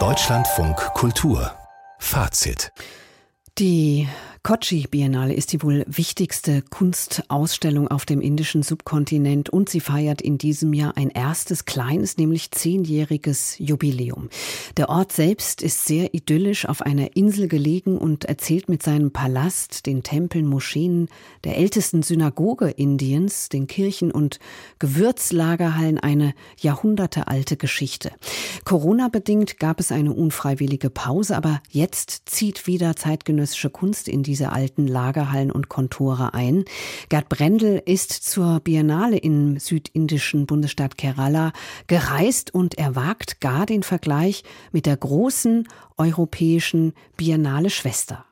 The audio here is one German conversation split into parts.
Deutschlandfunk Kultur. Fazit. Die Kochi Biennale ist die wohl wichtigste Kunstausstellung auf dem indischen Subkontinent und sie feiert in diesem Jahr ein erstes kleines, nämlich zehnjähriges Jubiläum. Der Ort selbst ist sehr idyllisch auf einer Insel gelegen und erzählt mit seinem Palast, den Tempeln, Moscheen, der ältesten Synagoge Indiens, den Kirchen und Gewürzlagerhallen eine jahrhundertealte Geschichte. Corona-bedingt gab es eine unfreiwillige Pause, aber jetzt zieht wieder zeitgenössische Kunst in die diese alten Lagerhallen und Kontore ein. Gerd Brendel ist zur Biennale im südindischen Bundesstaat Kerala gereist und er wagt gar den Vergleich mit der großen europäischen Biennale Schwester.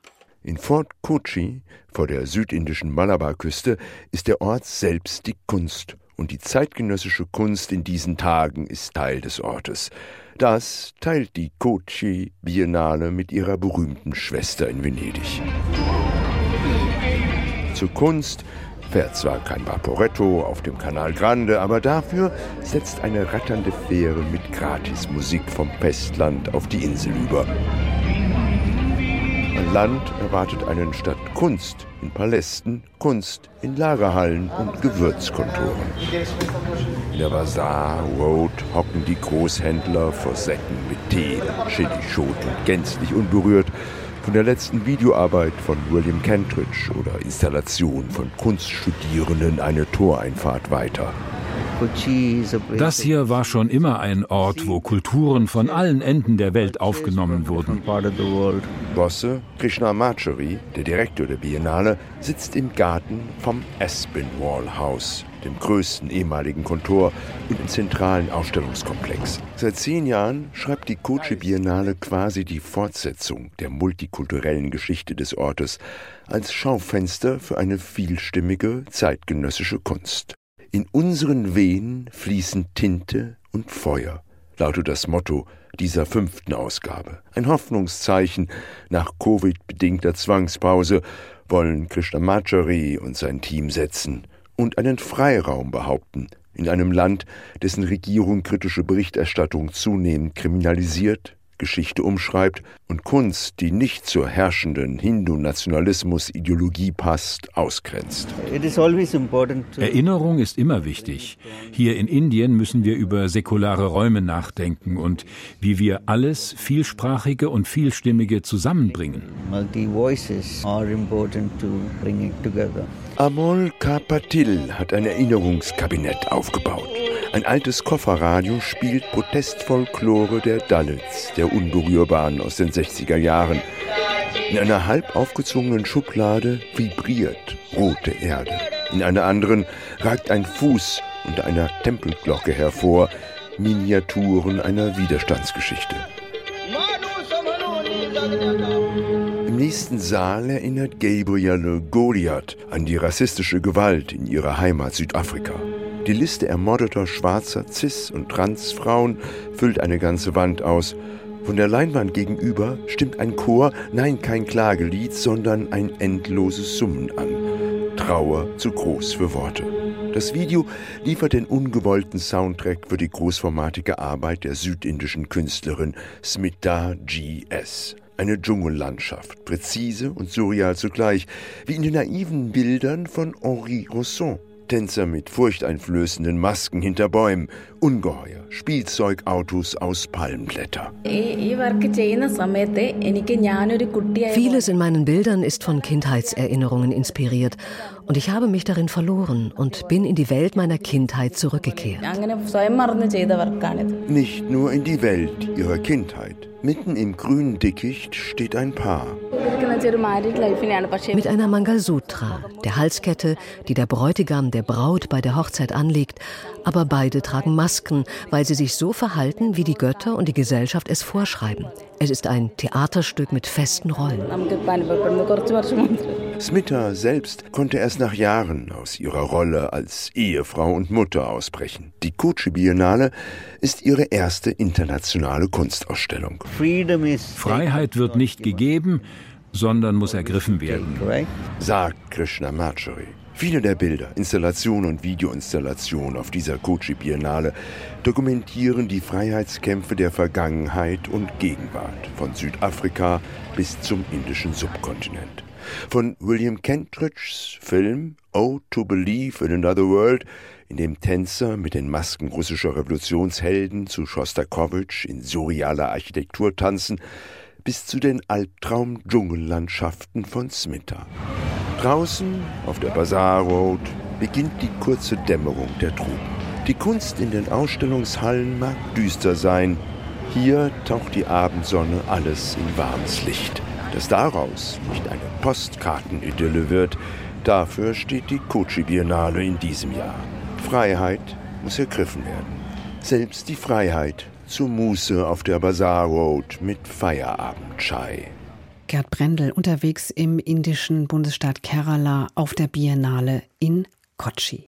In Fort Kochi, vor der südindischen Malabarküste, ist der Ort selbst die Kunst und die zeitgenössische Kunst in diesen Tagen ist Teil des Ortes. Das teilt die Kochi Biennale mit ihrer berühmten Schwester in Venedig. Zur Kunst fährt zwar kein Vaporetto auf dem Canal Grande, aber dafür setzt eine ratternde Fähre mit Gratismusik vom Festland auf die Insel über. Ein Land erwartet einen statt Kunst in Palästen, Kunst in Lagerhallen und Gewürzkontoren. In der Bazaar Road hocken die Großhändler vor Säcken mit Tee, Chilischoten, gänzlich unberührt von der letzten Videoarbeit von William Kentridge oder Installation von Kunststudierenden eine Toreinfahrt weiter. Das hier war schon immer ein Ort, wo Kulturen von allen Enden der Welt aufgenommen wurden. Bosse Krishna Machari, der Direktor der Biennale, sitzt im Garten vom Aspinwall House, dem größten ehemaligen Kontor und im zentralen Ausstellungskomplex. Seit zehn Jahren schreibt die Kochi Biennale quasi die Fortsetzung der multikulturellen Geschichte des Ortes als Schaufenster für eine vielstimmige zeitgenössische Kunst. In unseren Venen fließen Tinte und Feuer, lautet das Motto dieser fünften Ausgabe. Ein Hoffnungszeichen nach Covid-bedingter Zwangspause wollen Krishnamachari und sein Team setzen und einen Freiraum behaupten. In einem Land, dessen Regierung kritische Berichterstattung zunehmend kriminalisiert, Geschichte umschreibt und Kunst, die nicht zur herrschenden Hindu-Nationalismus-Ideologie passt, ausgrenzt. Erinnerung ist immer wichtig. Hier in Indien müssen wir über säkulare Räume nachdenken und wie wir alles Vielsprachige und Vielstimmige zusammenbringen. Amol Kapatil hat ein Erinnerungskabinett aufgebaut. Ein altes Kofferradio spielt Protestfolklore der Dalits, der Unberührbaren aus den 60er Jahren. In einer halb aufgezwungenen Schublade vibriert rote Erde. In einer anderen ragt ein Fuß unter einer Tempelglocke hervor, Miniaturen einer Widerstandsgeschichte. Im nächsten Saal erinnert Gabrielle Goliath an die rassistische Gewalt in ihrer Heimat Südafrika. Die Liste ermordeter schwarzer Cis- und Transfrauen füllt eine ganze Wand aus. Von der Leinwand gegenüber stimmt ein Chor, nein, kein Klagelied, sondern ein endloses Summen an. Trauer zu groß für Worte. Das Video liefert den ungewollten Soundtrack für die großformatige Arbeit der südindischen Künstlerin Smita G.S. Eine Dschungellandschaft, präzise und surreal zugleich, wie in den naiven Bildern von Henri Rousseau. Tänzer mit furchteinflößenden Masken hinter Bäumen, Ungeheuer, Spielzeugautos aus Palmblätter. Vieles in meinen Bildern ist von Kindheitserinnerungen inspiriert und ich habe mich darin verloren und bin in die Welt meiner Kindheit zurückgekehrt. Nicht nur in die Welt ihrer Kindheit. Mitten im grünen Dickicht steht ein Paar. Mit einer Mangalsutra, der Halskette, die der Bräutigam der Braut bei der Hochzeit anlegt, aber beide tragen Masken, weil sie sich so verhalten, wie die Götter und die Gesellschaft es vorschreiben. Es ist ein Theaterstück mit festen Rollen. Smita selbst konnte erst nach Jahren aus ihrer Rolle als Ehefrau und Mutter ausbrechen. Die Kochi Biennale ist ihre erste internationale Kunstausstellung. Freiheit wird nicht gegeben, sondern muss ergriffen werden, sagt Krishna Machari. Viele der Bilder, Installationen und Videoinstallationen auf dieser Kochi Biennale dokumentieren die Freiheitskämpfe der Vergangenheit und Gegenwart von Südafrika bis zum indischen Subkontinent. Von William Kentridges Film Oh to Believe in Another World, in dem Tänzer mit den Masken russischer Revolutionshelden zu Schostakowitsch in surrealer Architektur tanzen, bis zu den Albtraum-Dschungellandschaften von Smitta. Draußen auf der Bazaar Road beginnt die kurze Dämmerung der Truppen. Die Kunst in den Ausstellungshallen mag düster sein. Hier taucht die Abendsonne alles in warmes Licht. Dass daraus nicht eine Postkartenidylle wird, dafür steht die Kochi Biennale in diesem Jahr. Freiheit muss ergriffen werden. Selbst die Freiheit zur Muße auf der Bazaar Road mit Feierabendchai. Gerd Brendel unterwegs im indischen Bundesstaat Kerala auf der Biennale in Kochi.